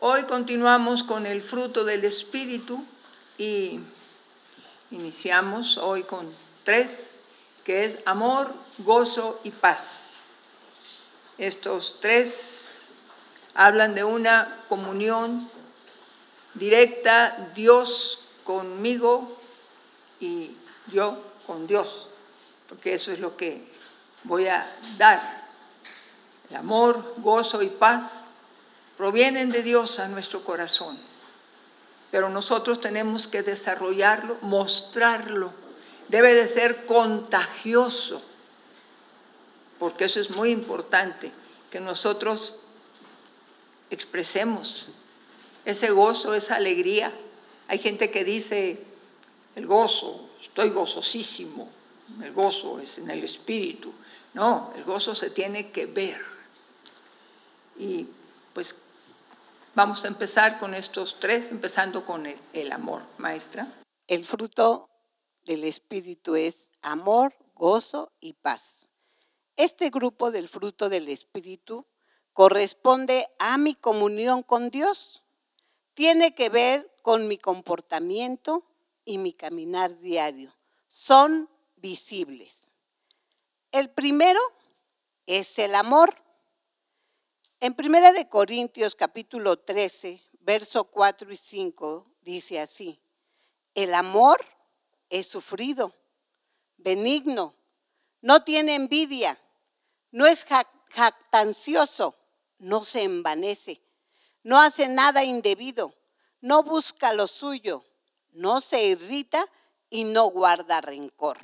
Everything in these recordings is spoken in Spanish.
Hoy continuamos con el fruto del Espíritu y iniciamos hoy con tres, que es amor, gozo y paz. Estos tres hablan de una comunión directa, Dios conmigo y yo con Dios, porque eso es lo que voy a dar. El amor, gozo y paz provienen de Dios a nuestro corazón, pero nosotros tenemos que desarrollarlo, mostrarlo. Debe de ser contagioso, porque eso es muy importante, que nosotros expresemos ese gozo, esa alegría. Hay gente que dice, el gozo, estoy gozosísimo, el gozo es en el espíritu. No, el gozo se tiene que ver. Y pues Vamos a empezar con estos tres, empezando con el, amor, maestra. El fruto del Espíritu es amor, gozo y paz. Este grupo del fruto del Espíritu corresponde a mi comunión con Dios. Tiene que ver con mi comportamiento y mi caminar diario. Son visibles. El primero es el amor. En Primera de Corintios capítulo 13, verso 4 y 5 dice así: El amor es sufrido, benigno, no tiene envidia, no es jactancioso, no se envanece, no hace nada indebido, no busca lo suyo, no se irrita y no guarda rencor.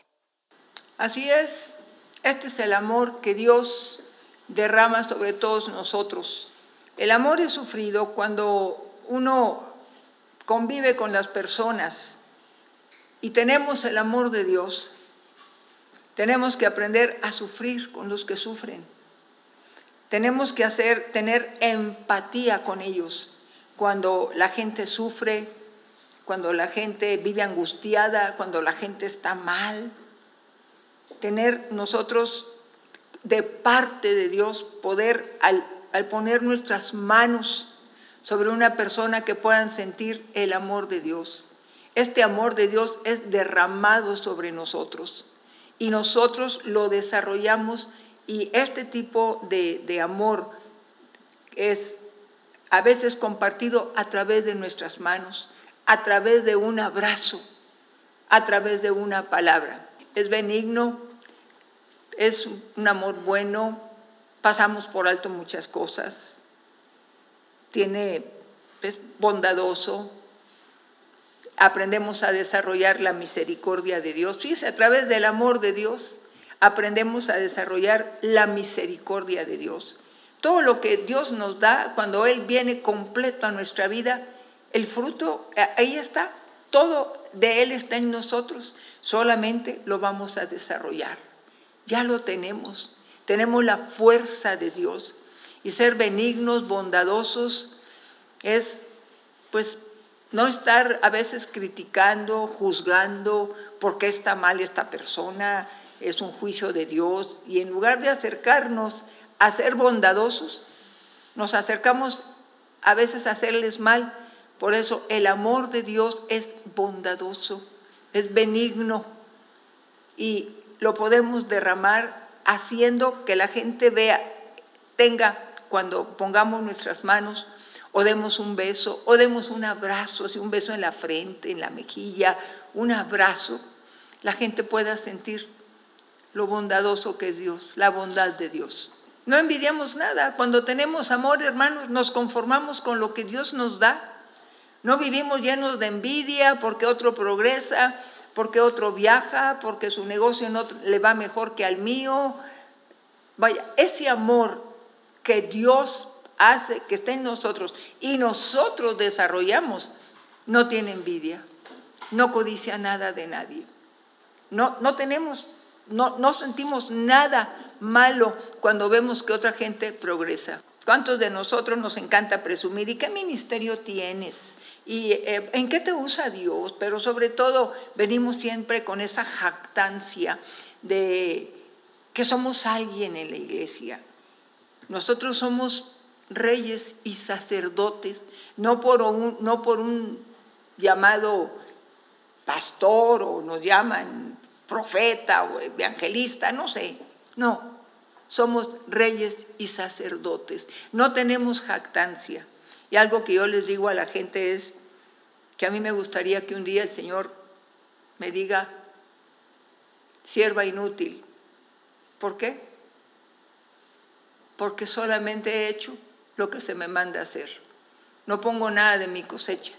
Así es, este es el amor que Dios derrama sobre todos nosotros. El amor es sufrido cuando uno convive con las personas y tenemos el amor de Dios. Tenemos que aprender a sufrir con los que sufren. Tenemos que hacer, tener empatía con ellos. Cuando la gente sufre, cuando la gente vive angustiada, cuando la gente está mal. Tener nosotros de parte de Dios poder, al, poner nuestras manos sobre una persona que puedan sentir el amor de Dios. Este amor de Dios es derramado sobre nosotros y nosotros lo desarrollamos y este tipo de, de, amor es a veces compartido a través de nuestras manos, a través de un abrazo, a través de una palabra. Es benigno, es un amor bueno, pasamos por alto muchas cosas, tiene, es bondadoso, aprendemos a desarrollar la misericordia de Dios. Fíjese, a través del amor de Dios aprendemos a desarrollar la misericordia de Dios. Todo lo que Dios nos da, cuando Él viene completo a nuestra vida, el fruto, ahí está, todo de Él está en nosotros, solamente lo vamos a desarrollar ya lo tenemos. Tenemos la fuerza de Dios. Y ser benignos, bondadosos, es pues no estar a veces criticando, juzgando por qué está mal esta persona, es un juicio de Dios. Y en lugar de acercarnos a ser bondadosos, nos acercamos a veces a hacerles mal. Por eso el amor de Dios es bondadoso, es benigno. Y lo podemos derramar haciendo que la gente vea, tenga, cuando pongamos nuestras manos, o demos un beso, o demos un abrazo, si un beso en la frente, en la mejilla, un abrazo, la gente pueda sentir lo bondadoso que es Dios, la bondad de Dios. No envidiamos nada. Cuando tenemos amor, hermanos, nos conformamos con lo que Dios nos da. No vivimos llenos de envidia porque otro progresa, porque otro viaja, porque su negocio no le va mejor que al mío. Vaya, ese amor que Dios hace, que está en nosotros y nosotros desarrollamos, no tiene envidia, no codicia nada de nadie. No, no tenemos, no, no sentimos nada malo cuando vemos que otra gente progresa. ¿Cuántos de nosotros nos encanta presumir? ¿Y qué ministerio tienes? Y eh, en qué te usa Dios, pero sobre todo venimos siempre con esa jactancia de que somos alguien en la iglesia. Nosotros somos reyes y sacerdotes, no por un, no por un llamado pastor o nos llaman profeta o evangelista, no sé, no, somos reyes y sacerdotes, no tenemos jactancia. Y algo que yo les digo a la gente es que a mí me gustaría que un día el Señor me diga, sierva inútil. ¿Por qué? Porque solamente he hecho lo que se me manda hacer. No pongo nada de mi cosecha.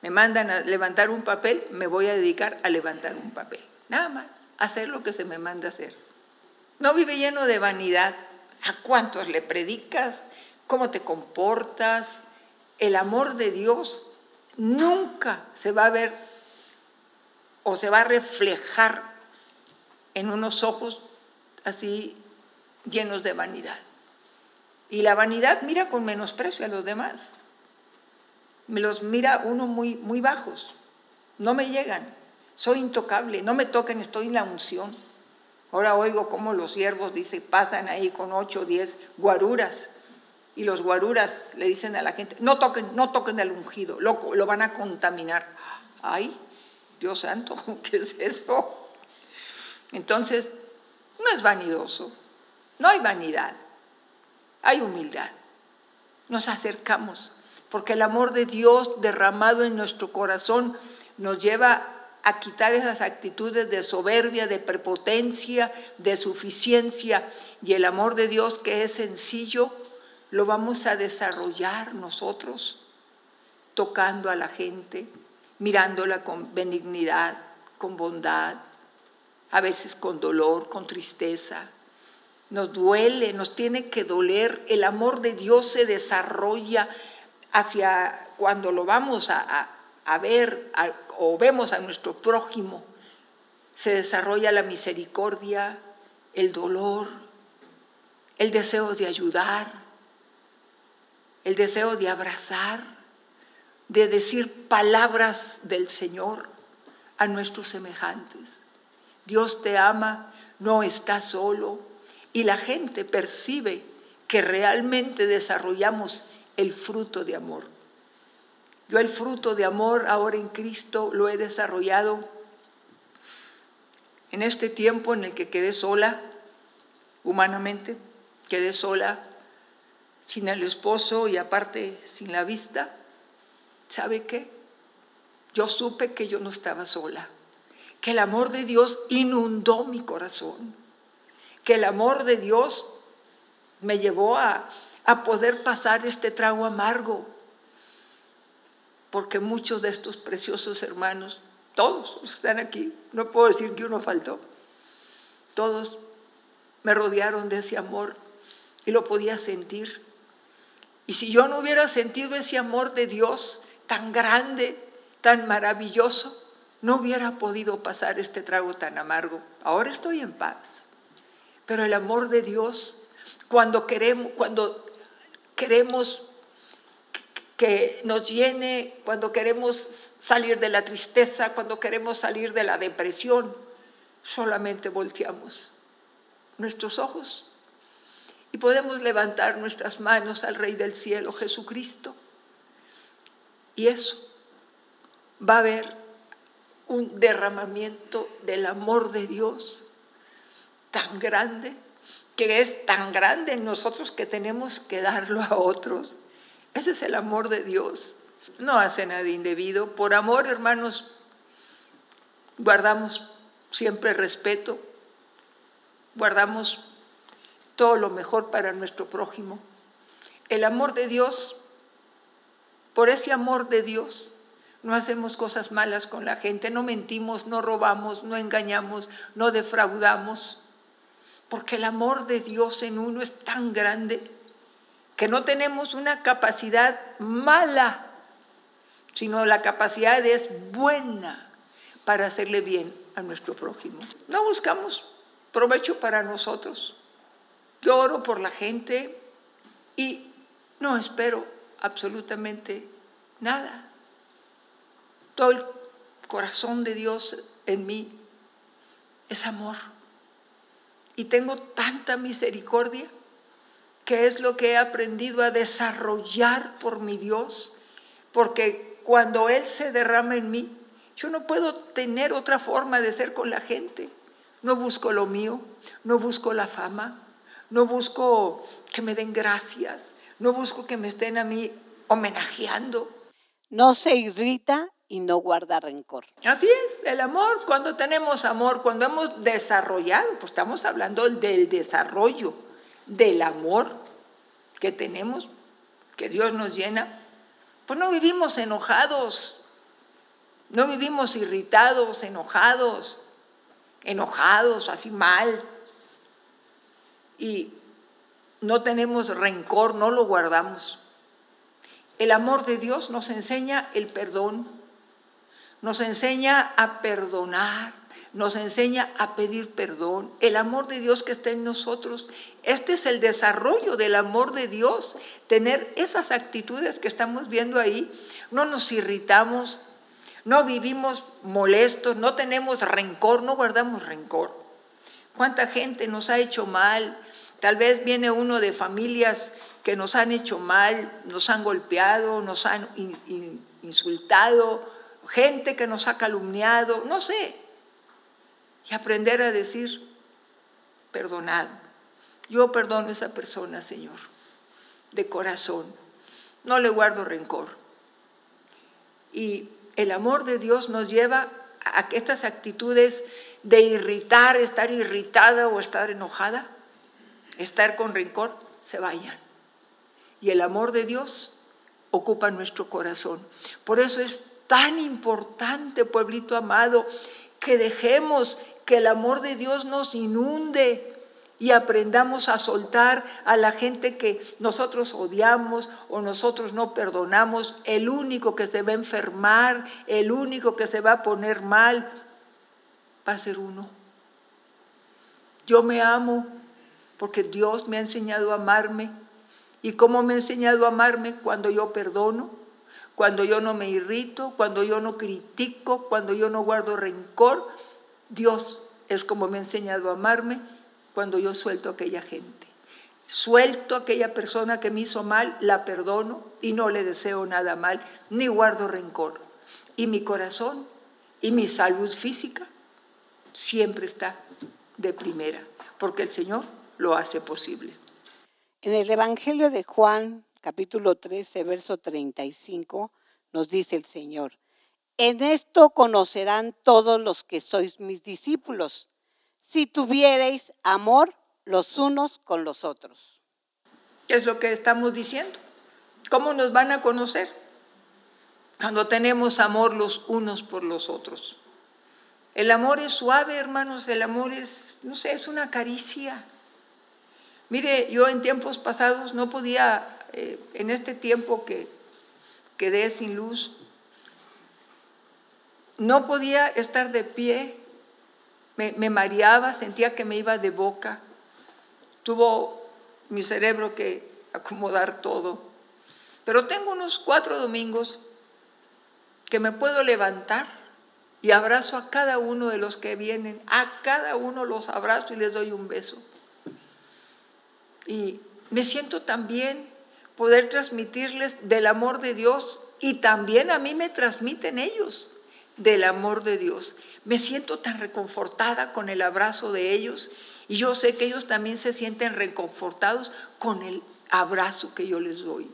Me mandan a levantar un papel, me voy a dedicar a levantar un papel. Nada más, hacer lo que se me manda hacer. No vive lleno de vanidad. ¿A cuántos le predicas? ¿Cómo te comportas? El amor de Dios nunca se va a ver o se va a reflejar en unos ojos así llenos de vanidad. Y la vanidad mira con menosprecio a los demás. Me los mira uno muy, muy bajos. No me llegan. Soy intocable. No me toquen, estoy en la unción. Ahora oigo cómo los siervos, dice, pasan ahí con ocho o diez guaruras. Y los guaruras le dicen a la gente, no toquen, no toquen al ungido, lo, lo van a contaminar. Ay, Dios santo, ¿qué es eso? Entonces, no es vanidoso, no hay vanidad, hay humildad. Nos acercamos, porque el amor de Dios derramado en nuestro corazón nos lleva a quitar esas actitudes de soberbia, de prepotencia, de suficiencia, y el amor de Dios que es sencillo, lo vamos a desarrollar nosotros, tocando a la gente, mirándola con benignidad, con bondad, a veces con dolor, con tristeza. Nos duele, nos tiene que doler. El amor de Dios se desarrolla hacia cuando lo vamos a, ver o vemos a nuestro prójimo. Se desarrolla la misericordia, el dolor, el deseo de ayudar, el deseo de abrazar, de decir palabras del Señor a nuestros semejantes. Dios te ama, no estás solo y la gente percibe que realmente desarrollamos el fruto de amor. Yo el fruto de amor ahora en Cristo lo he desarrollado en este tiempo en el que quedé sola, humanamente, quedé sola, sin el esposo y aparte sin la vista. ¿Sabe qué? Yo supe que yo no estaba sola que el amor de Dios inundó mi corazón, que el amor de Dios me llevó a, poder pasar este trago amargo, porque muchos de estos preciosos hermanos, todos están aquí, no puedo decir que uno faltó, todos me rodearon de ese amor y lo podía sentir. Y si yo no hubiera sentido ese amor de Dios tan grande, tan maravilloso, no hubiera podido pasar este trago tan amargo. Ahora estoy en paz. Pero el amor de Dios, cuando queremos, cuando queremos que nos llene, cuando queremos salir de la tristeza, cuando queremos salir de la depresión, solamente volteamos nuestros ojos y podemos levantar nuestras manos al Rey del Cielo, Jesucristo. Y eso va a haber un derramamiento del amor de Dios tan grande, que es tan grande en nosotros que tenemos que darlo a otros. Ese es el amor de Dios. No hace nada indebido. Por amor, hermanos, guardamos siempre respeto, guardamos todo lo mejor para nuestro prójimo. El amor de Dios, por ese amor de Dios, no hacemos cosas malas con la gente, no mentimos, no robamos, no engañamos, no defraudamos, porque el amor de Dios en uno es tan grande que no tenemos una capacidad mala, sino la capacidad es buena para hacerle bien a nuestro prójimo. No buscamos provecho para nosotros. Yo oro por la gente y no espero absolutamente nada todo el corazón de Dios en mí es amor. Y tengo tanta misericordia que es lo que he aprendido a desarrollar por mi Dios, porque cuando Él se derrama en mí, yo no puedo tener otra forma de ser con la gente. No busco lo mío, no busco la fama, no busco que me den gracias, no busco que me estén a mí homenajeando. No se irrita y no guarda rencor. Así es, el amor, cuando tenemos amor, cuando hemos desarrollado, pues estamos hablando del desarrollo del amor que tenemos, que Dios nos llena, pues no vivimos enojados, no vivimos irritados, enojados, enojados, así mal. Y no tenemos rencor, no lo guardamos. El amor de Dios nos enseña el perdón, nos enseña a perdonar, nos enseña a pedir perdón. El amor de Dios que está en nosotros, este es el desarrollo del amor de Dios, tener esas actitudes que estamos viendo ahí. No nos irritamos, no vivimos molestos, no tenemos rencor, no guardamos rencor. ¿Cuánta gente nos ha hecho mal? Tal vez viene uno de familias que nos han hecho mal, nos han golpeado, nos han insultado, gente que nos ha calumniado, no sé. Y aprender a decir, perdonado. Yo perdono a esa persona, Señor, de corazón. No le guardo rencor. Y el amor de Dios nos lleva a que estas actitudes de irritar, estar irritada o estar enojada, estar con rencor, se vayan. Y el amor de Dios ocupa nuestro corazón. Por eso es tan importante, pueblito amado, que dejemos que el amor de Dios nos inunde y aprendamos a soltar a la gente que nosotros odiamos o nosotros no perdonamos. El único que se va a enfermar, el único que se va a poner mal, va a ser uno. Yo me amo porque Dios me ha enseñado a amarme. ¿Y cómo me ha enseñado a amarme? Cuando yo perdono, cuando yo no me irrito, cuando yo no critico, cuando yo no guardo rencor. Dios es como me ha enseñado a amarme cuando yo suelto a aquella gente. Suelto a aquella persona que me hizo mal, la perdono y no le deseo nada mal, ni guardo rencor. Y mi corazón y mi salud física siempre está de primera, porque el Señor lo hace posible. En el Evangelio de Juan, capítulo 13, verso 35, nos dice el Señor, en esto conocerán todos los que sois mis discípulos, si tuviereis amor los unos con los otros. ¿Qué es lo que estamos diciendo? ¿Cómo nos van a conocer? Cuando tenemos amor los unos por los otros. El amor es suave, hermanos, el amor es, no sé, es una caricia. Mire, yo en tiempos pasados no podía, eh, en este tiempo que quedé sin luz, no podía estar de pie me, mareaba, sentía que me iba de boca. Tuvo mi cerebro que acomodar todo. Pero tengo unos cuatro domingos que me puedo levantar y abrazo a cada uno de los que vienen. A cada uno los abrazo y les doy un beso. Y me siento también poder transmitirles del amor de Dios y también a mí me transmiten ellos del amor de Dios. Me siento tan reconfortada con el abrazo de ellos y yo sé que ellos también se sienten reconfortados con el abrazo que yo les doy.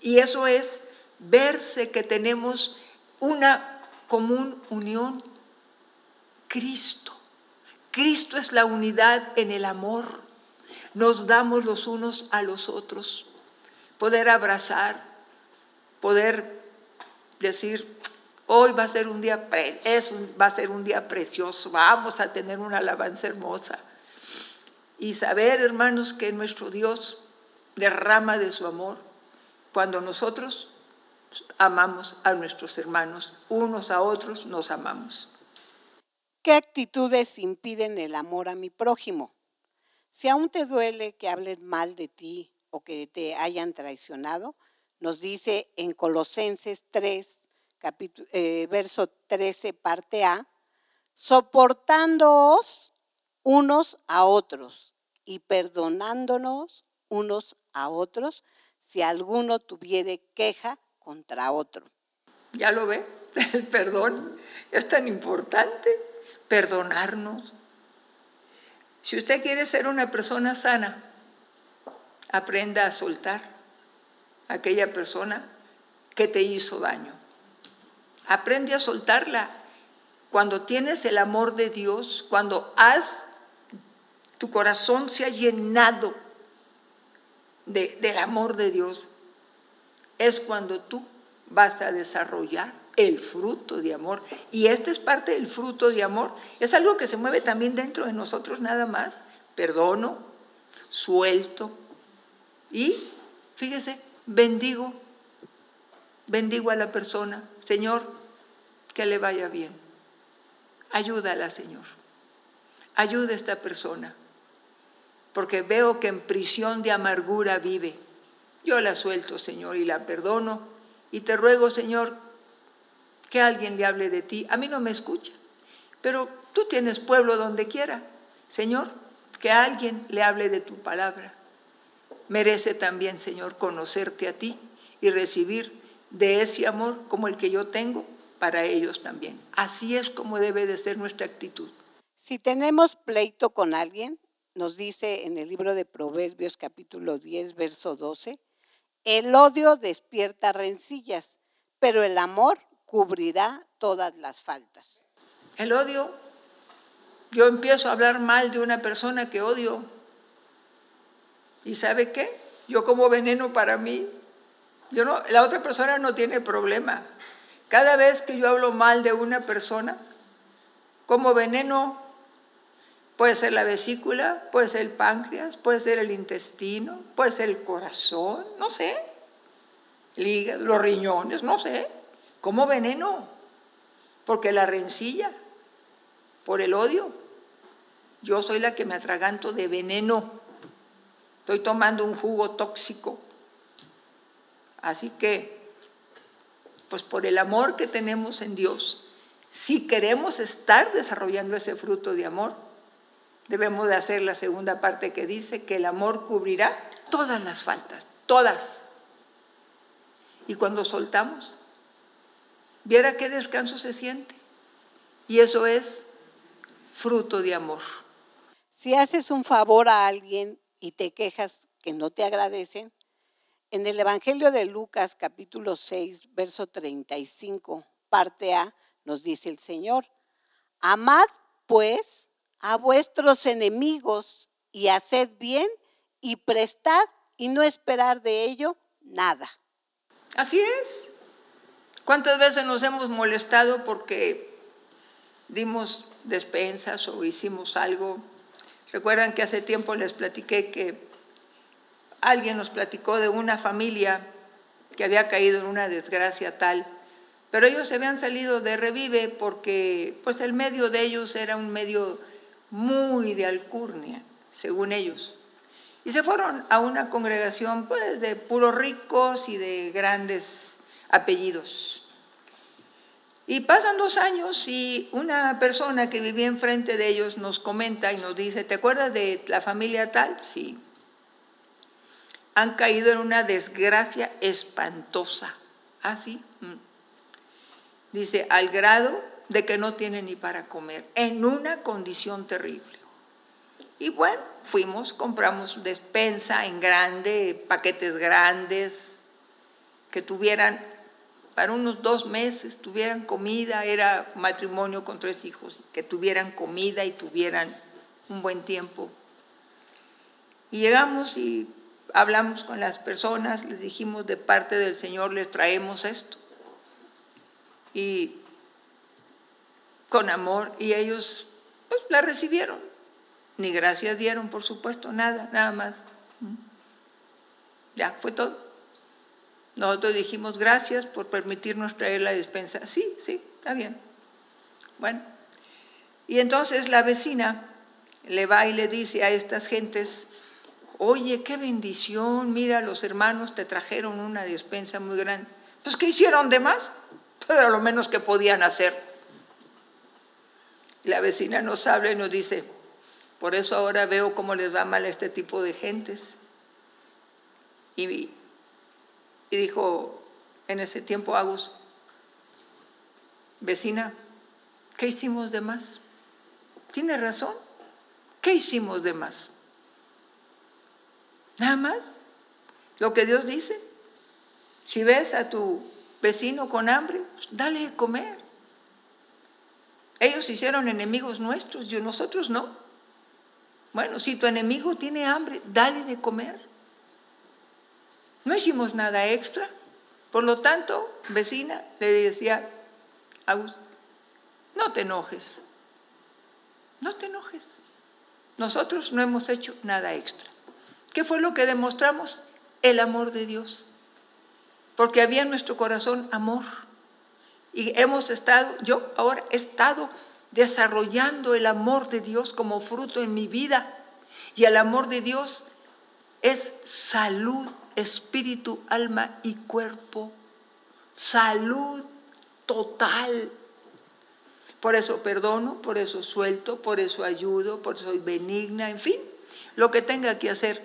Y eso es verse que tenemos una común unión. Cristo. Cristo es la unidad en el amor. Nos damos los unos a los otros. Poder abrazar, poder decir, Hoy va a ser un día, es va a ser un día precioso, vamos a tener una alabanza hermosa. Y saber, hermanos, que nuestro Dios derrama de su amor cuando nosotros amamos a nuestros hermanos, unos a otros nos amamos. ¿Qué actitudes impiden el amor a mi prójimo? Si aún te duele que hablen mal de ti o que te hayan traicionado, nos dice en Colosenses 3, capítulo, eh, verso 13, parte A, soportándoos unos a otros y perdonándonos unos a otros si alguno tuviere queja contra otro. ¿Ya lo ve? El perdón es tan importante, perdonarnos. Si usted quiere ser una persona sana, aprenda a soltar a aquella persona que te hizo daño. Aprende a soltarla. Cuando tienes el amor de Dios, cuando has, tu corazón se ha llenado del amor de Dios, es cuando tú vas a desarrollar el fruto de amor. Y este es parte del fruto de amor. Es algo que se mueve también dentro de nosotros nada más. Perdono, suelto y, fíjese, bendigo. Bendigo a la persona. Señor, que le vaya bien. Ayúdala, Señor. Ayuda a esta persona. Porque veo que en prisión de amargura vive. Yo la suelto, Señor, y la perdono. Y te ruego, Señor, que alguien le hable de ti. A mí no me escucha, pero tú tienes pueblo donde quiera. Señor, que alguien le hable de tu palabra. Merece también, Señor, conocerte a ti y recibir de ese amor como el que yo tengo para ellos también. Así es como debe de ser nuestra actitud. Si tenemos pleito con alguien, nos dice en el libro de Proverbios capítulo 10, verso 12, el odio despierta rencillas, pero el amor cubrirá todas las faltas. El odio, yo empiezo a hablar mal de una persona que odio. ¿Y sabe qué? Yo como veneno para mí. Yo no, la otra persona no tiene problema. Cada vez que yo hablo mal de una persona, como veneno, puede ser la vesícula, puede ser el páncreas, puede ser el intestino, puede ser el corazón, no sé, los riñones, no sé. Como veneno, porque la rencilla, por el odio, yo soy la que me atraganto de veneno, estoy tomando un jugo tóxico. Así que, pues por el amor que tenemos en Dios, si queremos estar desarrollando ese fruto de amor, debemos de hacer la segunda parte que dice que el amor cubrirá todas las faltas, todas. Y cuando soltamos, Viera qué descanso se siente. Y eso es fruto de amor. Si haces un favor a alguien y te quejas que no te agradecen, en el Evangelio de Lucas capítulo 6, verso 35, parte A, nos dice el Señor, amad pues a vuestros enemigos y haced bien y prestad y no esperar de ello nada. Así es. ¿Cuántas veces nos hemos molestado porque dimos despensas o hicimos algo? Recuerdan que hace tiempo les platiqué que alguien nos platicó de una familia que había caído en una desgracia tal, pero ellos se habían salido de revive porque pues el medio de ellos era un medio muy de alcurnia, según ellos. Y se fueron a una congregación pues de puros ricos y de grandes apellidos. Y pasan dos años y una persona que vivía enfrente de ellos nos comenta y nos dice, ¿te acuerdas de la familia tal? Sí. Han caído en una desgracia espantosa. ¿Ah, sí? Mm. Dice, al grado de que no tienen ni para comer, en una condición terrible. Y bueno, fuimos, compramos despensa en grande, paquetes grandes, que tuvieran para unos dos meses tuvieran comida, era matrimonio con tres hijos, que tuvieran comida y tuvieran un buen tiempo. Y llegamos y hablamos con las personas, les dijimos de parte del Señor les traemos esto. Y con amor, y ellos pues la recibieron. Ni gracias dieron, por supuesto, nada, nada más. Ya, fue todo. Nosotros dijimos gracias por permitirnos traer la despensa. Sí, sí, está bien. Bueno, y entonces la vecina le va y le dice a estas gentes, oye, qué bendición, mira, los hermanos te trajeron una despensa muy grande. Pues, ¿qué hicieron de más? Pues, lo menos que podían hacer. La vecina nos habla y nos dice, por eso ahora veo cómo les va mal a este tipo de gentes Y, y dijo en ese tiempo Agus, vecina, ¿qué hicimos de más? Tiene razón. ¿Qué hicimos de más? Nada más. Lo que Dios dice. Si ves a tu vecino con hambre, pues dale de comer. Ellos hicieron enemigos nuestros, yo nosotros no. Bueno, si tu enemigo tiene hambre, dale de comer. No hicimos nada extra. Por lo tanto, vecina, le decía, no te enojes, no te enojes. Nosotros no hemos hecho nada extra. ¿Qué fue lo que demostramos? El amor de Dios. Porque había en nuestro corazón amor. Y hemos estado, yo ahora he estado desarrollando el amor de Dios como fruto en mi vida. Y el amor de Dios es salud, espíritu, alma y cuerpo. Salud total. Por eso perdono, por eso suelto, por eso ayudo, por eso soy benigna, en fin, lo que tenga que hacer.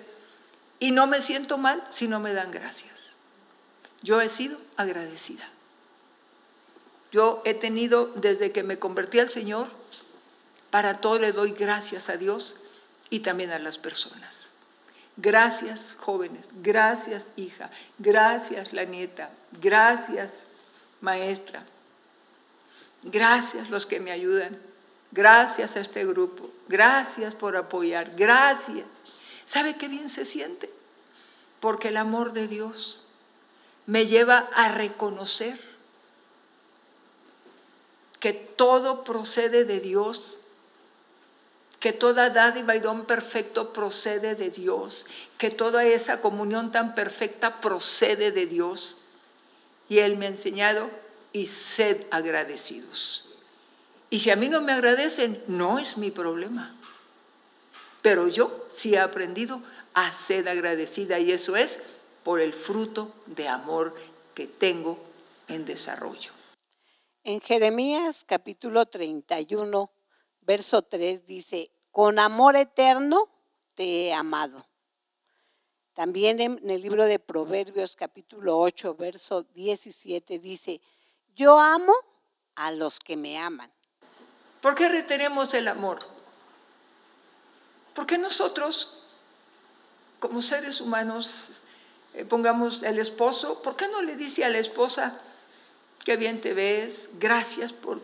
Y no me siento mal si no me dan gracias. Yo he sido agradecida. Yo he tenido, desde que me convertí al Señor, para todo le doy gracias a Dios y también a las personas. Gracias, jóvenes. Gracias, hija. Gracias, la nieta. Gracias, maestra. Gracias los que me ayudan. Gracias a este grupo. Gracias por apoyar. Gracias. ¿Sabe qué bien se siente? Porque el amor de Dios me lleva a reconocer que todo procede de Dios, que toda dádiva y don perfecto procede de Dios, que toda esa comunión tan perfecta procede de Dios. Y Él me ha enseñado y sed agradecidos. Y si a mí no me agradecen, no es mi problema. Pero yo sí he aprendido a ser agradecida y eso es por el fruto de amor que tengo en desarrollo. En Jeremías capítulo 31, verso 3 dice, con amor eterno te he amado. También en el libro de Proverbios capítulo 8, verso 17 dice, yo amo a los que me aman. ¿Por qué retenemos el amor? Porque nosotros, como seres humanos, eh, pongamos el esposo, ¿por qué no le dice a la esposa, qué bien te ves, gracias por,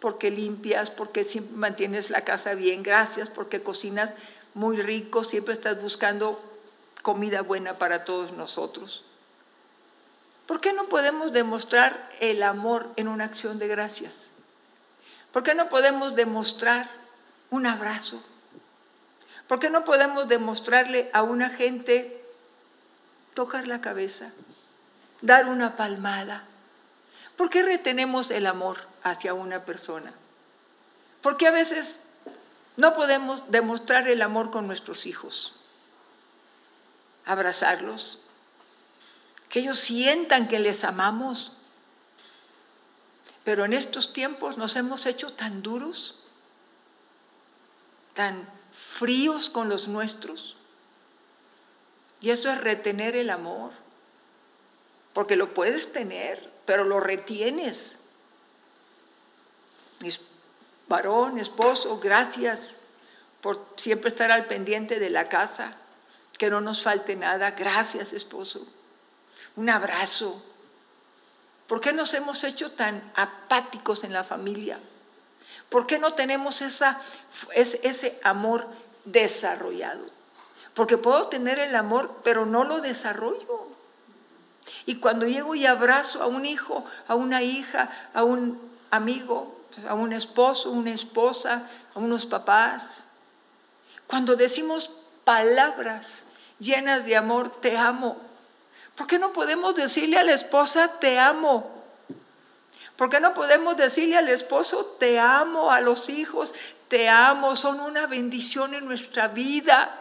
porque limpias, porque siempre mantienes la casa bien, gracias porque cocinas muy rico, siempre estás buscando comida buena para todos nosotros? ¿Por qué no podemos demostrar el amor en una acción de gracias? ¿Por qué no podemos demostrar un abrazo? ¿Por qué no podemos demostrarle a una gente tocar la cabeza, dar una palmada? ¿Por qué retenemos el amor hacia una persona? Porque a veces no podemos demostrar el amor con nuestros hijos, abrazarlos, que ellos sientan que les amamos. Pero en estos tiempos nos hemos hecho tan duros, tan fríos con los nuestros. Y eso es retener el amor, porque lo puedes tener, pero lo retienes. varón, esposo, gracias por siempre estar al pendiente de la casa, que no nos falte nada. Gracias, esposo un abrazo. ¿Por qué nos hemos hecho tan apáticos en la familia? ¿Por qué no tenemos esa, ese amor desarrollado? Porque puedo tener el amor, pero no lo desarrollo. Y cuando llego y abrazo a un hijo, a una hija, a un amigo, a un esposo, una esposa, a unos papás, cuando decimos palabras llenas de amor, te amo, ¿Por qué no podemos decirle a la esposa, te amo? ¿Por qué no podemos decirle al esposo, te amo, a los hijos, te amo, son una bendición en nuestra vida?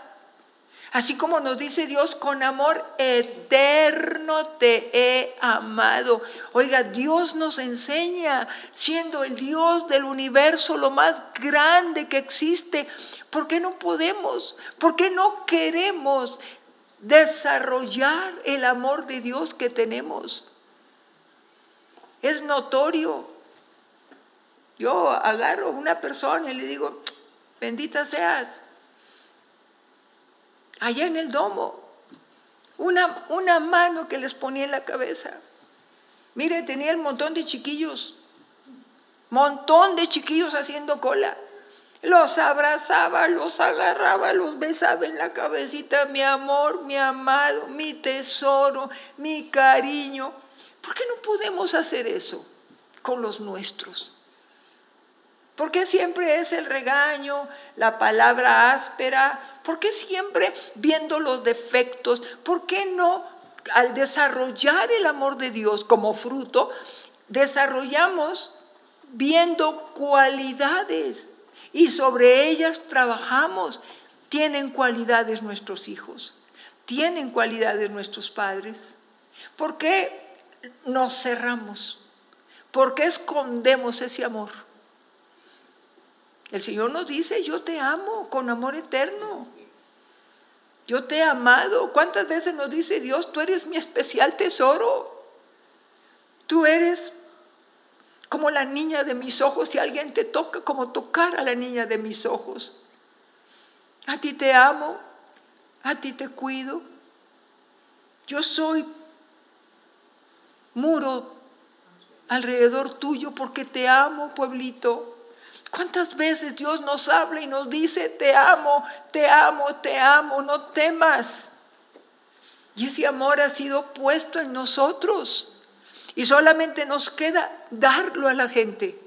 Así como nos dice Dios, con amor eterno te he amado. Oiga, Dios nos enseña, siendo el Dios del universo, lo más grande que existe. ¿Por qué no podemos? ¿Por qué no queremos desarrollar el amor de Dios que tenemos. Es notorio. Yo agarro a una persona y le digo, bendita seas, allá en el domo, una, una mano que les ponía en la cabeza. Mire, tenía el montón de chiquillos, montón de chiquillos haciendo cola. Los abrazaba, los agarraba, los besaba en la cabecita, mi amor, mi amado, mi tesoro, mi cariño. ¿Por qué no podemos hacer eso con los nuestros? ¿Por qué siempre es el regaño, la palabra áspera? ¿Por qué siempre viendo los defectos? ¿Por qué no al desarrollar el amor de Dios como fruto, desarrollamos viendo cualidades y sobre ellas trabajamos? Tienen cualidades nuestros hijos, tienen cualidades nuestros padres. ¿Por qué nos cerramos? ¿Por qué escondemos ese amor? El Señor nos dice, yo te amo con amor eterno. Yo te he amado. ¿Cuántas veces nos dice Dios, tú eres mi especial tesoro? Tú eres como la niña de mis ojos. Si alguien te toca, como tocar a la niña de mis ojos. A ti te amo, a ti te cuido. Yo soy muro alrededor tuyo porque te amo, pueblito. ¿Cuántas veces Dios nos habla y nos dice, te amo, te amo, te amo, no temas? Y ese amor ha sido puesto en nosotros. Y solamente nos queda darlo a la gente.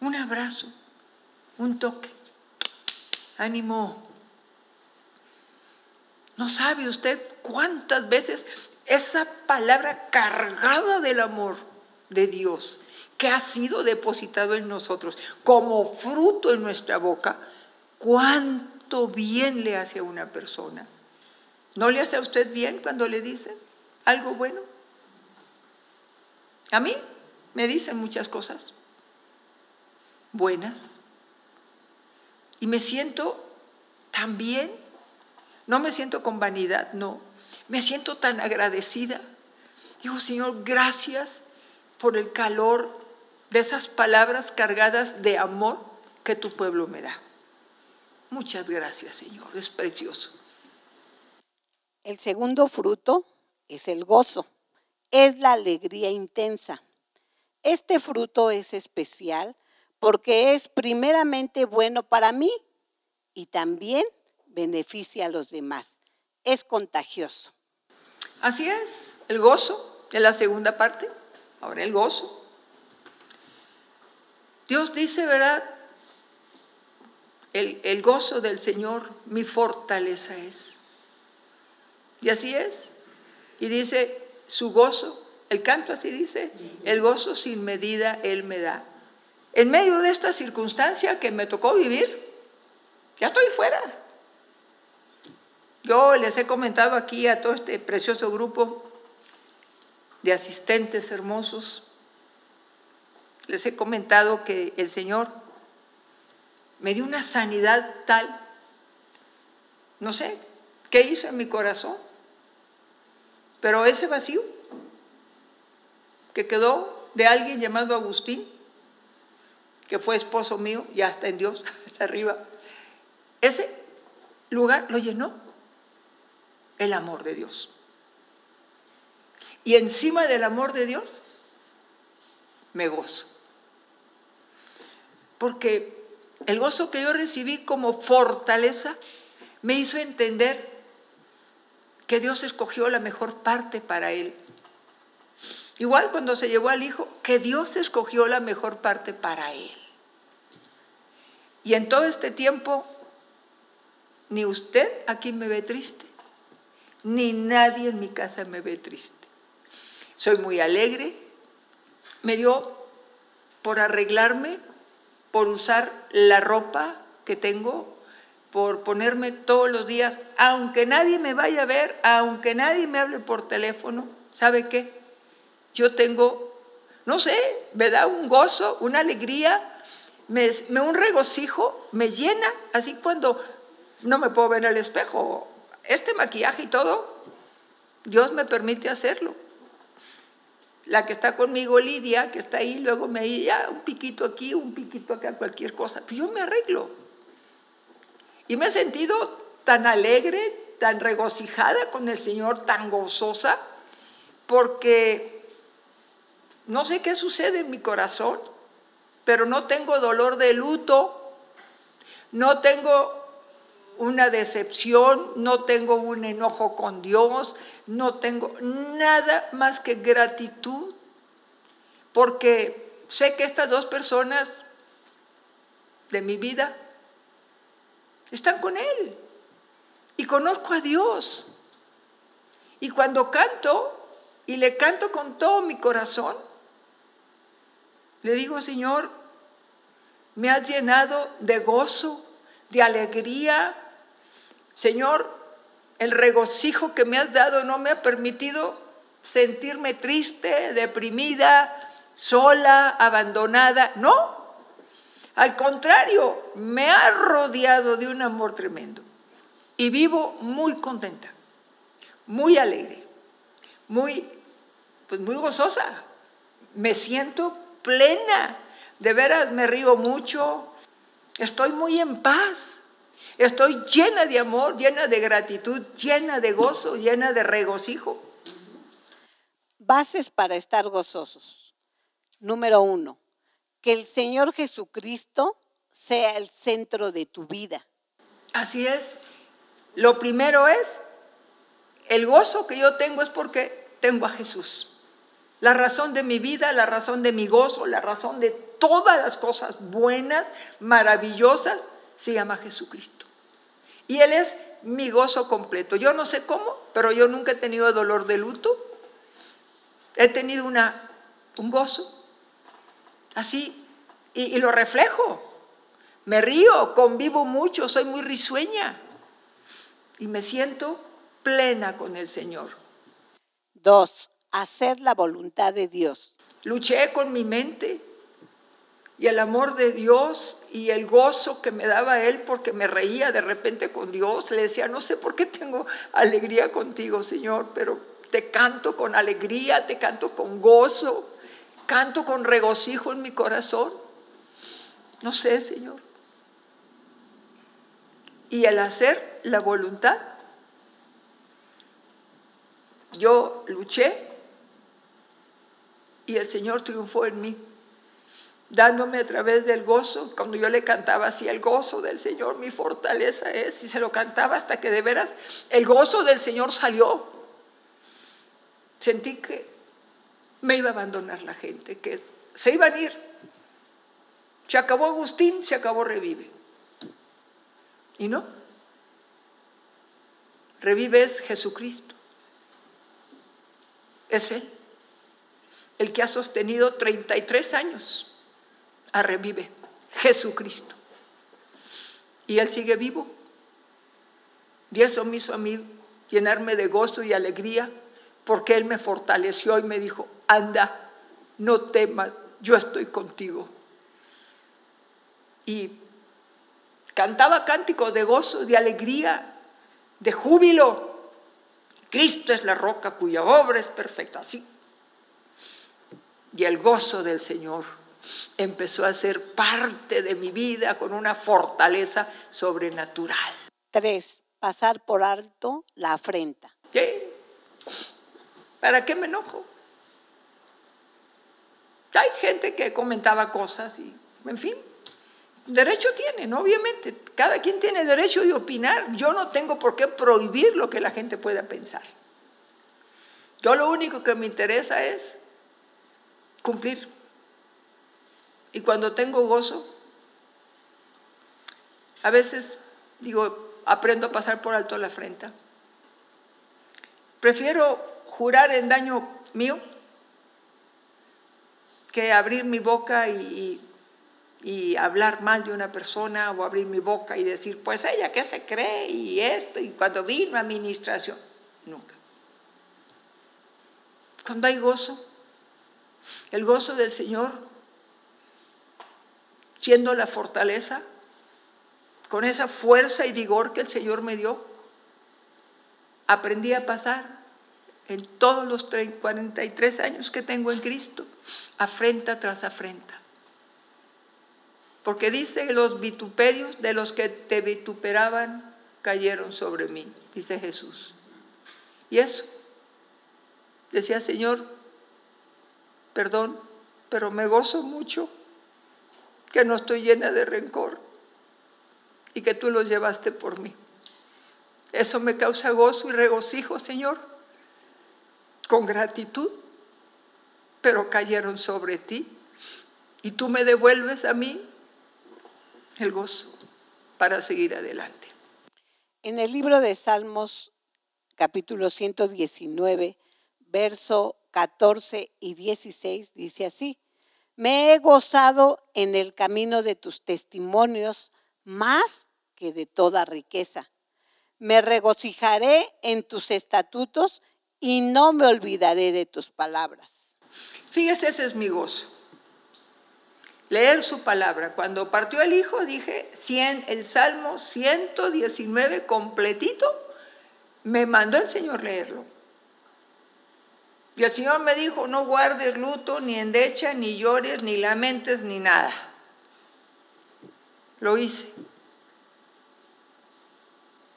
Un abrazo, un toque. Ánimo. ¿No sabe usted cuántas veces esa palabra cargada del amor de Dios que ha sido depositado en nosotros como fruto en nuestra boca, cuánto bien le hace a una persona. ¿No le hace a usted bien cuando le dicen algo bueno? A mí me dicen muchas cosas buenas y me siento tan bien, no me siento con vanidad, no, me siento tan agradecida. Digo, Señor, gracias por el calor de esas palabras cargadas de amor que tu pueblo me da. Muchas gracias, Señor, es precioso. El segundo fruto es el gozo, es la alegría intensa. Este fruto es especial porque es primeramente bueno para mí y también beneficia a los demás. Es contagioso. Así es, el gozo, en la segunda parte. Ahora el gozo. Dios dice, ¿verdad? El, gozo del Señor, mi fortaleza es. Y así es. Y dice, su gozo, el canto así dice, el gozo sin medida Él me da. En medio de esta circunstancia que me tocó vivir, ya estoy fuera. Yo les he comentado aquí a todo este precioso grupo de asistentes hermosos les he comentado que el Señor me dio una sanidad tal, no sé qué hizo en mi corazón, pero ese vacío que quedó de alguien llamado Agustín, que fue esposo mío, ya está en Dios, está arriba, ese lugar lo llenó el amor de Dios. Y encima del amor de Dios, me gozo porque el gozo que yo recibí como fortaleza me hizo entender que Dios escogió la mejor parte para él. Igual cuando se llevó al hijo, que Dios escogió la mejor parte para él. Y en todo este tiempo, ni usted aquí me ve triste, ni nadie en mi casa me ve triste. Soy muy alegre, me dio por arreglarme por usar la ropa que tengo, por ponerme todos los días, aunque nadie me vaya a ver, aunque nadie me hable por teléfono, ¿sabe qué? Yo tengo, no sé, me da un gozo, una alegría, me, me un regocijo, me llena, así cuando no me puedo ver en el espejo, este maquillaje y todo, Dios me permite hacerlo. La que está conmigo, Lidia, que está ahí, luego me dice, un piquito aquí, un piquito acá, cualquier cosa. Pues yo me arreglo. Y me he sentido tan alegre, tan regocijada con el Señor, tan gozosa, porque no sé qué sucede en mi corazón, pero no tengo dolor de luto, no tengo una decepción, no tengo un enojo con Dios, no tengo nada más que gratitud, porque sé que estas dos personas de mi vida están con Él y conozco a Dios. Y cuando canto, y le canto con todo mi corazón, le digo, Señor, me has llenado de gozo, de alegría. Señor, el regocijo que me has dado no me ha permitido sentirme triste, deprimida, sola, abandonada. No, al contrario, me ha rodeado de un amor tremendo. Y vivo muy contenta, muy alegre, muy, pues muy gozosa. Me siento plena. De veras me río mucho. Estoy muy en paz. Estoy llena de amor, llena de gratitud, llena de gozo, llena de regocijo. Bases para estar gozosos. Número uno, que el Señor Jesucristo sea el centro de tu vida. Así es. Lo primero es, el gozo que yo tengo es porque tengo a Jesús. La razón de mi vida, la razón de mi gozo, la razón de todas las cosas buenas, maravillosas, se llama Jesucristo. Y Él es mi gozo completo. Yo no sé cómo, pero yo nunca he tenido dolor de luto. He tenido una, un gozo. Así. Y, y lo reflejo. Me río, convivo mucho, soy muy risueña. Y me siento plena con el Señor. Dos, hacer la voluntad de Dios. Luché con mi mente y el amor de Dios y el gozo que me daba Él porque me reía de repente con Dios. Le decía, no sé por qué tengo alegría contigo, Señor, pero te canto con alegría, te canto con gozo, canto con regocijo en mi corazón. No sé, Señor. Y el hacer la voluntad, yo luché y el Señor triunfó en mí, dándome a través del gozo, cuando yo le cantaba así, el gozo del Señor, mi fortaleza es, y se lo cantaba hasta que de veras el gozo del Señor salió. Sentí que me iba a abandonar la gente, que se iban a ir. Se acabó Agustín, se acabó Revive. Y no. Revive es Jesucristo. Es Él el que ha sostenido 33 años a Revive, Jesucristo. Y Él sigue vivo. Y eso me hizo a mí llenarme de gozo y alegría, porque Él me fortaleció y me dijo, anda, no temas, yo estoy contigo. Y cantaba cánticos de gozo, de alegría, de júbilo. Cristo es la roca cuya obra es perfecta. Así y el gozo del Señor empezó a ser parte de mi vida con una fortaleza sobrenatural. Tres, pasar por alto la afrenta. ¿Qué? ¿Para qué me enojo? Hay gente que comentaba cosas y, en fin, derecho tienen, obviamente. Cada quien tiene derecho de opinar. Yo no tengo por qué prohibir lo que la gente pueda pensar. Yo lo único que me interesa es cumplir. Y cuando tengo gozo, a veces digo, aprendo a pasar por alto la afrenta. Prefiero jurar en daño mío que abrir mi boca y, hablar mal de una persona o abrir mi boca y decir, pues ella, ¿qué se cree? Y esto, y cuando vino a administración, nunca. Cuando hay gozo, el gozo del Señor, siendo la fortaleza, con esa fuerza y vigor que el Señor me dio, aprendí a pasar en todos los 43 años que tengo en Cristo, afrenta tras afrenta. Porque dice los vituperios de los que te vituperaban cayeron sobre mí, dice Jesús. Y eso, decía Señor, perdón, pero me gozo mucho que no estoy llena de rencor y que tú lo llevaste por mí. Eso me causa gozo y regocijo, Señor, con gratitud, pero cayeron sobre ti y tú me devuelves a mí el gozo para seguir adelante. En el libro de Salmos, capítulo 119, verso 14 y 16, dice así, me he gozado en el camino de tus testimonios más que de toda riqueza. Me regocijaré en tus estatutos y no me olvidaré de tus palabras. Fíjese, ese es mi gozo. Leer su palabra. Cuando partió el Hijo, dije, 100, el Salmo 119 completito, me mandó el Señor leerlo. Y el Señor me dijo, no guardes luto, ni endecha, ni llores, ni lamentes, ni nada. Lo hice.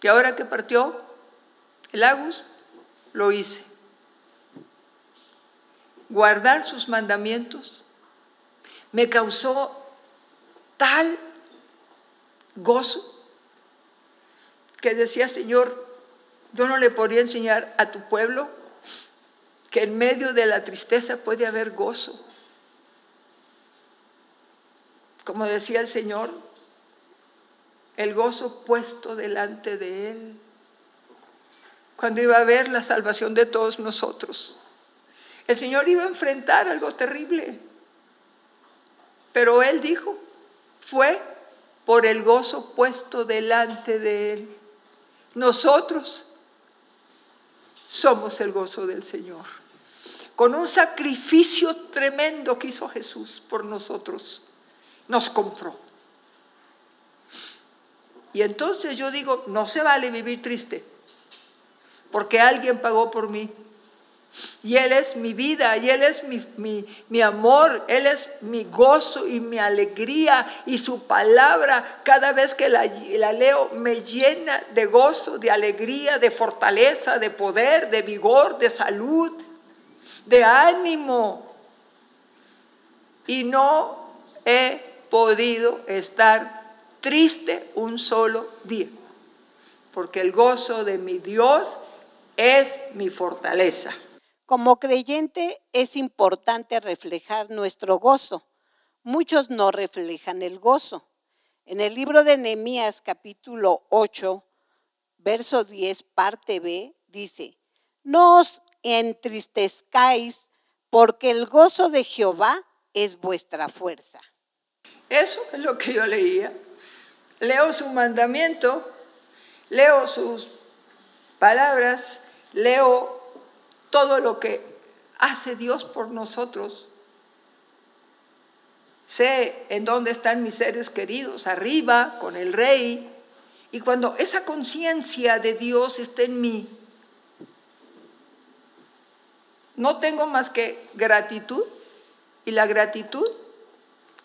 Y ahora que partió el Agus, lo hice. Guardar sus mandamientos me causó tal gozo que decía, Señor, yo no le podría enseñar a tu pueblo que en medio de la tristeza puede haber gozo. Como decía el Señor, el gozo puesto delante de Él, cuando iba a ver la salvación de todos nosotros. El Señor iba a enfrentar algo terrible, pero Él dijo, fue por el gozo puesto delante de Él. Nosotros somos el gozo del Señor. Con un sacrificio tremendo que hizo Jesús por nosotros, nos compró. Y entonces yo digo, no se vale vivir triste, porque alguien pagó por mí. Y Él es mi vida, y Él es mi, amor, Él es mi gozo y mi alegría. Y su palabra, cada vez que la, la leo, me llena de gozo, de alegría, de fortaleza, de poder, de vigor, de salud, de ánimo. Y no he podido estar triste un solo día, porque el gozo de mi Dios es mi fortaleza. Como creyente es importante reflejar nuestro gozo. Muchos no reflejan el gozo. En el libro de Nehemías capítulo 8, verso 10, parte B, dice, no os entristezcáis porque el gozo de Jehová es vuestra fuerza. Eso es lo que yo leía. Leo su mandamiento, leo sus palabras, leo todo lo que hace Dios por nosotros. Sé en dónde están mis seres queridos, arriba, con el rey. Y cuando esa conciencia de Dios está en mí, no tengo más que gratitud y la gratitud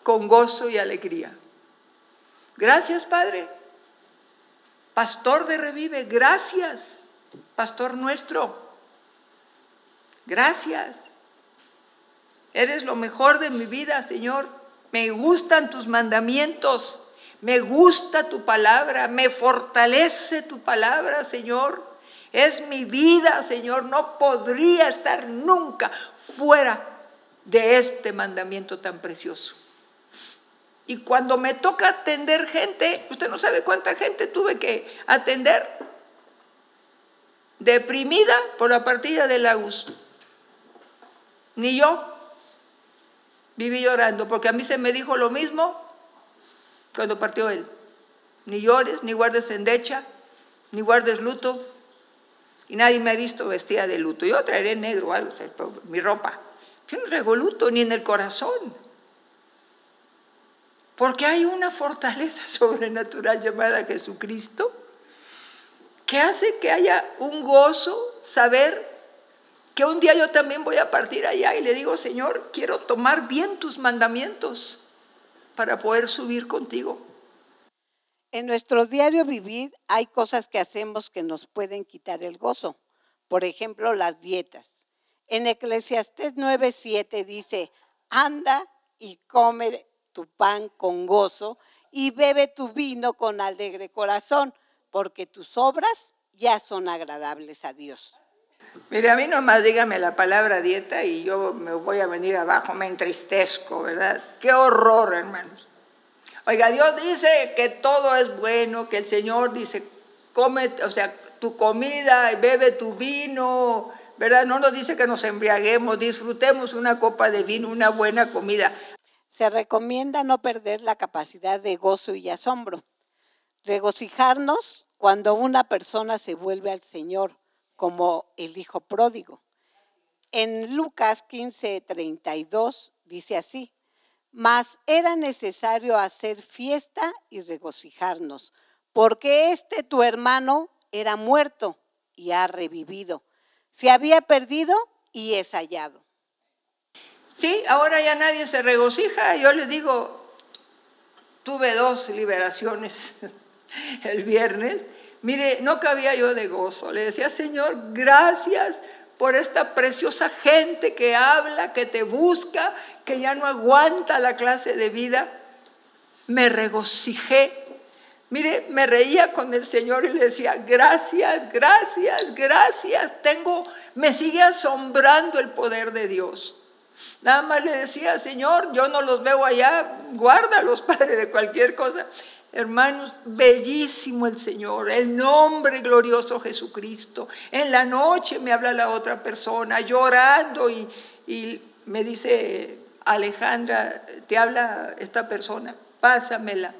con gozo y alegría. Gracias, Padre. Pastor de Revive, gracias, Pastor nuestro. Gracias. Eres lo mejor de mi vida, Señor. Me gustan tus mandamientos. Me gusta tu palabra. Me fortalece tu palabra, Señor. Es mi vida, Señor. No podría estar nunca fuera de este mandamiento tan precioso. Y cuando me toca atender gente, usted no sabe cuánta gente tuve que atender deprimida por la partida de Lagos. Ni yo viví llorando, porque a mí se me dijo lo mismo cuando partió él. Ni llores, ni guardes endecha, ni guardes luto. Y nadie me ha visto vestida de luto. Yo traeré negro algo, mi ropa. Yo no traigo ni en el corazón. Porque hay una fortaleza sobrenatural llamada Jesucristo que hace que haya un gozo saber que un día yo también voy a partir allá y le digo, Señor, quiero tomar bien tus mandamientos para poder subir contigo. En nuestro diario vivir hay cosas que hacemos que nos pueden quitar el gozo. Por ejemplo, las dietas. En Eclesiastés 9:7 dice, anda y come tu pan con gozo y bebe tu vino con alegre corazón, porque tus obras ya son agradables a Dios. Mire, a mí nomás dígame la palabra dieta y yo me voy a venir abajo, me entristezco, ¿verdad? Qué horror, hermanos. Oiga, Dios dice que todo es bueno, que el Señor dice, come, o sea, tu comida, bebe tu vino, ¿verdad? No nos dice que nos embriaguemos, disfrutemos una copa de vino, una buena comida. Se recomienda no perder la capacidad de gozo y asombro. Regocijarnos cuando una persona se vuelve al Señor, como el hijo pródigo. En Lucas 15, 32 dice así, mas era necesario hacer fiesta y regocijarnos, porque este tu hermano era muerto y ha revivido, se había perdido y es hallado. Sí, ahora ya nadie se regocija. Yo les digo, tuve dos liberaciones el viernes. Mire, no cabía yo de gozo. Le decía, Señor, gracias por esta preciosa gente que habla, que te busca, que ya no aguanta la clase de vida. Me regocijé. Mire, me reía con el Señor y le decía, gracias, gracias, gracias. Tengo, me sigue asombrando el poder de Dios. Nada más le decía, Señor, yo no los veo allá, guárdalos, Padre, de cualquier cosa. Hermanos, bellísimo el Señor, el nombre glorioso Jesucristo. En la noche me habla la otra persona llorando y, y me dice, Alejandra, te habla esta persona, pásamela.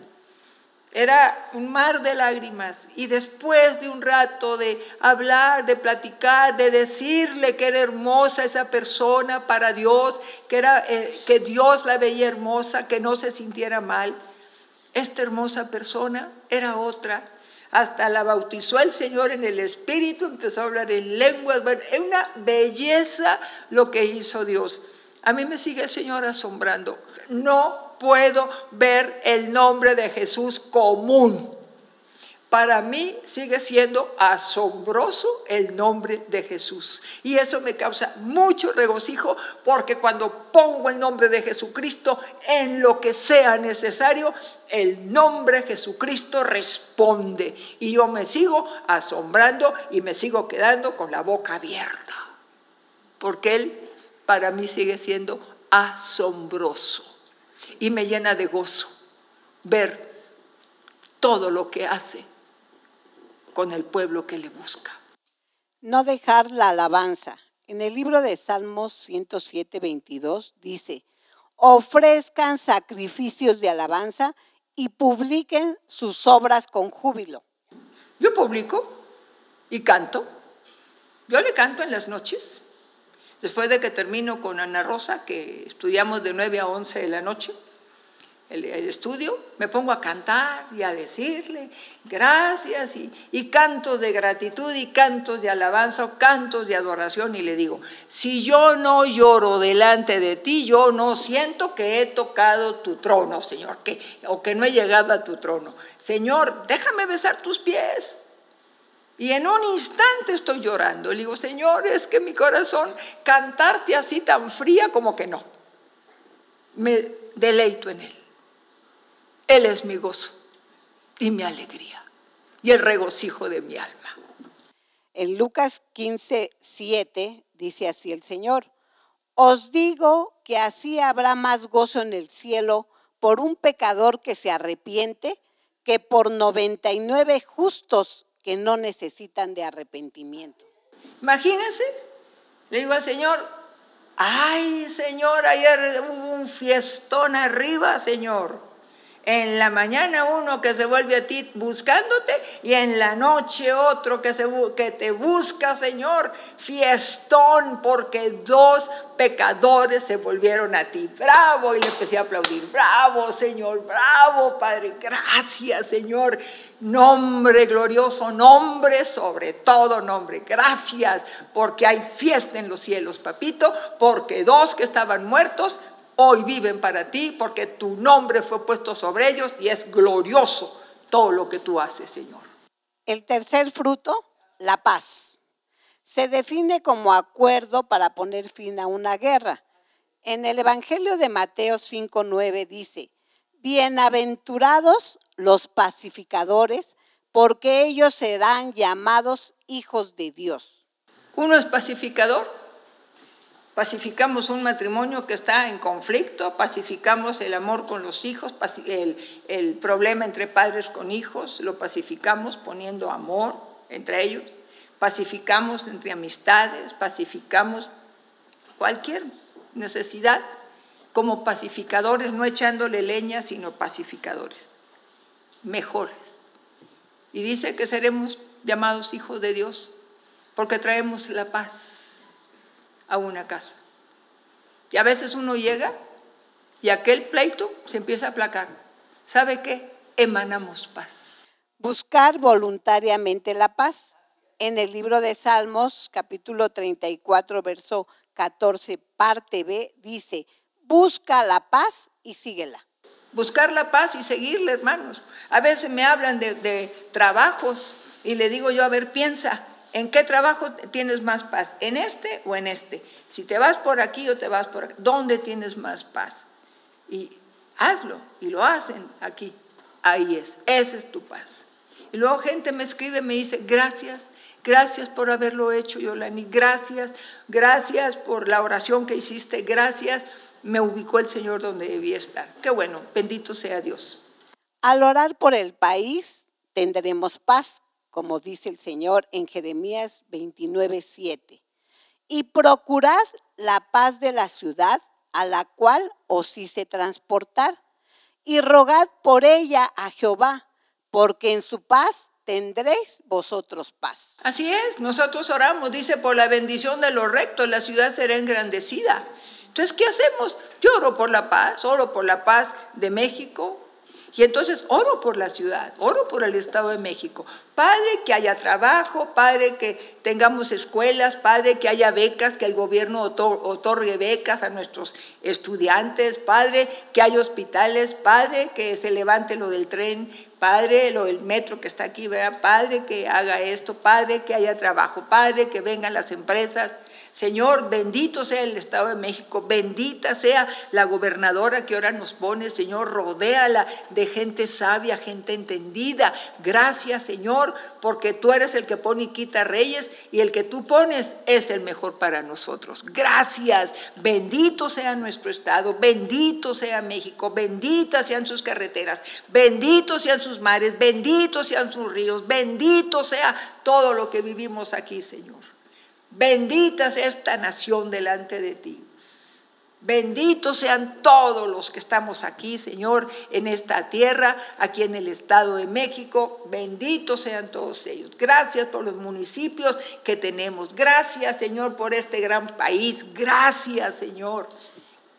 Era un mar de lágrimas y después de un rato de hablar, de platicar, de decirle que era hermosa esa persona para Dios, que, era, eh, que Dios la veía hermosa, que no se sintiera mal, esta hermosa persona era otra. Hasta la bautizó el Señor en el Espíritu, empezó a hablar en lenguas. es una belleza lo que hizo Dios. A mí me sigue el Señor asombrando. No puedo ver el nombre de Jesús común. Para mí sigue siendo asombroso el nombre de Jesús. Y eso me causa mucho regocijo porque cuando pongo el nombre de Jesucristo en lo que sea necesario, el nombre Jesucristo responde. Y yo me sigo asombrando y me sigo quedando con la boca abierta. Porque Él para mí sigue siendo asombroso y me llena de gozo ver todo lo que hace con el pueblo que le busca. No dejar la alabanza. En el libro de Salmos 107, 22 dice, ofrezcan sacrificios de alabanza y publiquen sus obras con júbilo. Yo publico y canto. Yo le canto en las noches. Después de que termino con Ana Rosa, que estudiamos de 9 a 11 de la noche, el, estudio, me pongo a cantar y a decirle gracias y, y, cantos de gratitud y cantos de alabanza o cantos de adoración y le digo, si yo no lloro delante de ti, yo no siento que he tocado tu trono, Señor, que, o que no he llegado a tu trono. Señor, déjame besar tus pies. Y en un instante estoy llorando. Le digo, Señor, es que mi corazón, cantarte así tan fría como que no. Me deleito en Él. Él es mi gozo y mi alegría y el regocijo de mi alma. En Lucas 15, 7 dice así el Señor, os digo que así habrá más gozo en el cielo por un pecador que se arrepiente que por 99 justos que no necesitan de arrepentimiento. Imagínense, le digo al Señor, ay Señor, ayer hubo un fiestón arriba, Señor En la mañana uno que se vuelve a ti buscándote y en la noche otro que, se, que te busca, Señor. Fiestón porque dos pecadores se volvieron a ti. Bravo, y le empecé a aplaudir. Bravo, Señor, bravo, Padre. Gracias, Señor. Nombre glorioso, nombre sobre todo nombre. Gracias porque hay fiesta en los cielos, papito, porque dos que estaban muertos hoy viven para ti porque tu nombre fue puesto sobre ellos y es glorioso todo lo que tú haces, Señor. El tercer fruto, la paz. Se define como acuerdo para poner fin a una guerra. En el Evangelio de Mateo 5:9 dice, Bienaventurados los pacificadores, porque ellos serán llamados hijos de Dios. Uno es pacificador, pacificamos un matrimonio que está en conflicto, pacificamos el amor con los hijos, el, problema entre padres con hijos, lo pacificamos poniendo amor entre ellos, pacificamos entre amistades, pacificamos cualquier necesidad como pacificadores, no echándole leña, sino pacificadores, mejores. Y dice que seremos llamados hijos de Dios porque traemos la paz a una casa. Y a veces uno llega y aquel pleito se empieza a aplacar. ¿Sabe qué? Emanamos paz. Buscar voluntariamente la paz. En el libro de Salmos, capítulo 34, verso 14, parte B, dice, busca la paz y síguela. Buscar la paz y seguirle, hermanos. A veces me hablan de, de trabajos y le digo yo, a ver, piensa, ¿En qué trabajo tienes más paz? ¿En este o en este? Si te vas por aquí o te vas por aquí, ¿dónde tienes más paz? Y hazlo, y lo hacen aquí. Ahí es, esa es tu paz. Y luego gente me escribe, me dice, gracias, gracias por haberlo hecho, Yolani, gracias, gracias por la oración que hiciste, gracias, me ubicó el Señor donde debía estar. Qué bueno, bendito sea Dios. Al orar por el país, tendremos paz como dice el Señor en Jeremías 29, 7. Y procurad la paz de la ciudad a la cual os hice transportar, y rogad por ella a Jehová, porque en su paz tendréis vosotros paz. Así es, nosotros oramos, dice, por la bendición de los rectos, la ciudad será engrandecida. Entonces, ¿qué hacemos? Yo oro por la paz, oro por la paz de México, y entonces oro por la ciudad, oro por el Estado de México. Padre, que haya trabajo, Padre, que tengamos escuelas, Padre, que haya becas, que el gobierno otorgue becas a nuestros estudiantes, Padre, que haya hospitales, Padre, que se levante lo del tren, Padre, lo del metro que está aquí, ¿verdad? Padre, que haga esto, Padre, que haya trabajo, Padre, que vengan las empresas. Señor, bendito sea el Estado de México, bendita sea la gobernadora que ahora nos pone, Señor, rodéala de gente sabia, gente entendida. Gracias, Señor, porque tú eres el que pone y quita reyes y el que tú pones es el mejor para nosotros. Gracias, bendito sea nuestro Estado, bendito sea México, benditas sean sus carreteras, benditos sean sus mares, benditos sean sus ríos, bendito sea todo lo que vivimos aquí, Señor. Bendita sea esta nación delante de ti. Benditos sean todos los que estamos aquí, Señor, en esta tierra, aquí en el Estado de México. Benditos sean todos ellos. Gracias por los municipios que tenemos. Gracias, Señor, por este gran país. Gracias, Señor.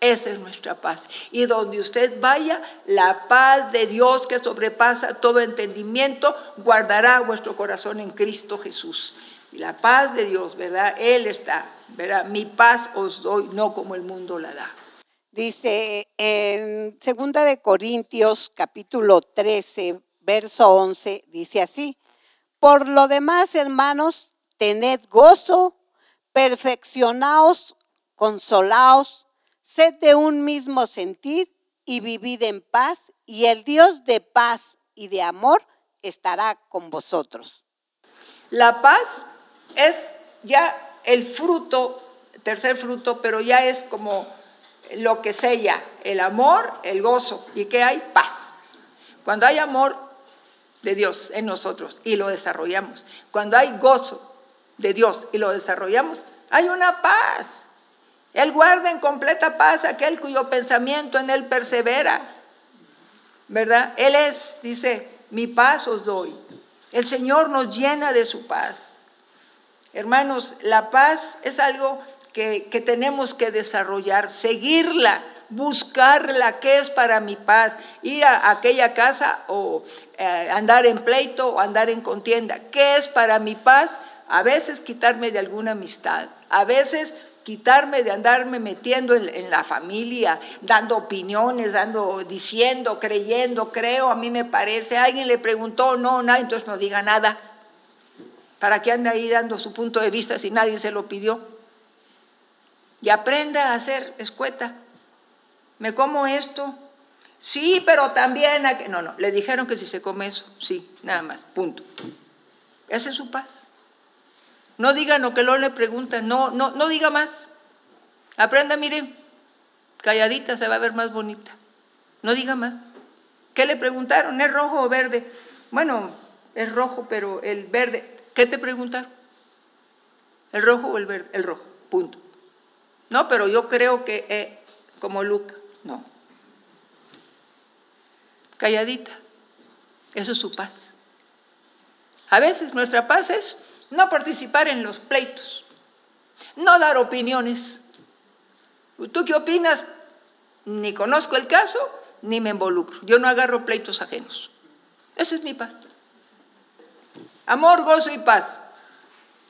Esa es nuestra paz. Y donde usted vaya, la paz de Dios que sobrepasa todo entendimiento, guardará vuestro corazón en Cristo Jesús la paz de Dios, ¿verdad? Él está, ¿verdad? Mi paz os doy, no como el mundo la da. Dice en Segunda de Corintios capítulo 13, verso 11, dice así: Por lo demás, hermanos, tened gozo, perfeccionaos, consolaos, sed de un mismo sentir y vivid en paz, y el Dios de paz y de amor estará con vosotros. La paz es ya el fruto, tercer fruto, pero ya es como lo que sella el amor, el gozo y que hay paz. Cuando hay amor de Dios en nosotros y lo desarrollamos, cuando hay gozo de Dios y lo desarrollamos, hay una paz. Él guarda en completa paz aquel cuyo pensamiento en él persevera. ¿verdad? Él es, dice, mi paz os doy. El Señor nos llena de su paz. Hermanos, la paz es algo que, tenemos que desarrollar, seguirla, buscarla, qué es para mi paz, ir a, aquella casa o eh, andar en pleito o andar en contienda, qué es para mi paz, a veces quitarme de alguna amistad, a veces quitarme de andarme metiendo en, la familia, dando opiniones, dando, diciendo, creyendo, creo, a mí me parece, alguien le preguntó, no, nada, entonces no diga nada. ¿Para qué anda ahí dando su punto de vista si nadie se lo pidió? Y aprenda a ser escueta. ¿Me como esto? Sí, pero también... No, no, le dijeron que si se come eso, sí, nada más, punto. Esa es su paz. No diga lo que luego le preguntan, no, no, no diga más. Aprenda, mire, calladita se va a ver más bonita. No diga más. ¿Qué le preguntaron? ¿Es rojo o verde? Bueno, es rojo, pero el verde. ¿Qué te preguntaron? ¿El rojo o el verde? El rojo, punto. No, pero yo creo que eh, como Luca, no. Calladita. Eso es su paz. A veces nuestra paz es no participar en los pleitos, no dar opiniones. ¿Tú qué opinas? Ni conozco el caso, ni me involucro. Yo no agarro pleitos ajenos. Esa es mi paz. Amor, gozo y paz.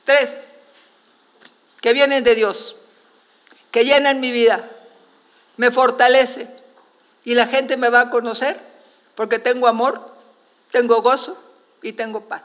Tres, que vienen de Dios, que llenan mi vida, me fortalece y la gente me va a conocer porque tengo amor, tengo gozo y tengo paz.